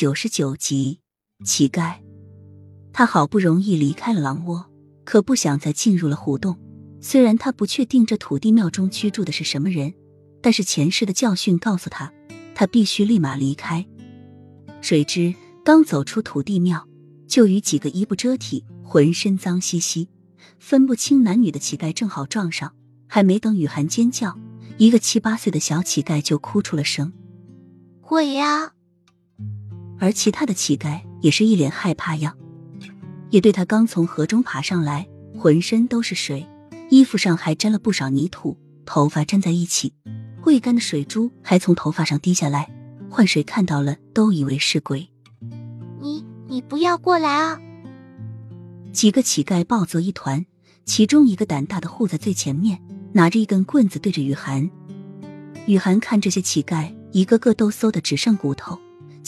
九十九集，乞丐。他好不容易离开了狼窝，可不想再进入了胡洞。虽然他不确定这土地庙中居住的是什么人，但是前世的教训告诉他，他必须立马离开。谁知刚走出土地庙，就与几个衣不遮体、浑身脏兮兮、分不清男女的乞丐正好撞上。还没等雨涵尖叫，一个七八岁的小乞丐就哭出了声：“鬼呀！”而其他的乞丐也是一脸害怕样，也对他刚从河中爬上来，浑身都是水。衣服上还沾了不少泥土，头发粘在一起，未干的水珠还从头发上滴下来。换谁看到了都以为是鬼。你你不要过来啊！几个乞丐抱作一团，其中一个胆大的护在最前面，拿着一根棍子对着雨涵。雨涵看这些乞丐一个个都馊的只剩骨头，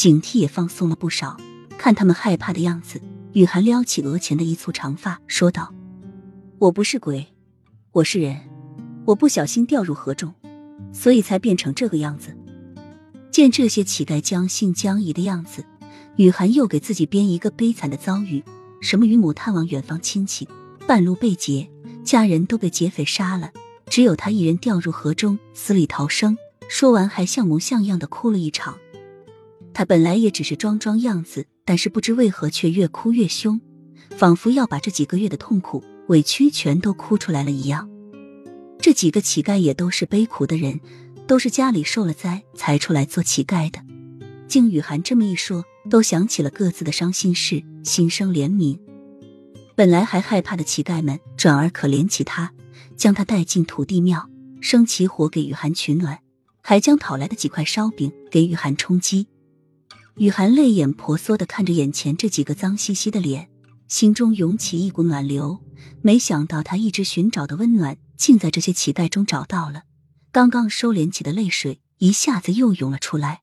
警惕也放松了不少。看他们害怕的样子，雨涵撩起额前的一簇长发，说道：“我不是鬼。”我是人，我不小心掉入河中，所以才变成这个样子。见这些乞丐将信将疑的样子，雨涵又给自己编一个悲惨的遭遇：什么与母探望远方亲戚，半路被劫，家人都被劫匪杀了，只有他一人掉入河中，死里逃生。说完还像模像样的哭了一场。他本来也只是装装样子，但是不知为何却越哭越凶，仿佛要把这几个月的痛苦。委屈全都哭出来了一样，这几个乞丐也都是悲苦的人，都是家里受了灾才出来做乞丐的。经雨涵这么一说，都想起了各自的伤心事，心生怜悯。本来还害怕的乞丐们，转而可怜起他，将他带进土地庙，生起火给雨涵取暖，还将讨来的几块烧饼给雨涵充饥。雨涵泪眼婆娑的看着眼前这几个脏兮兮的脸，心中涌起一股暖流。没想到她一直寻找的温暖，竟在这些乞丐中找到了。刚刚收敛起的泪水，一下子又涌了出来。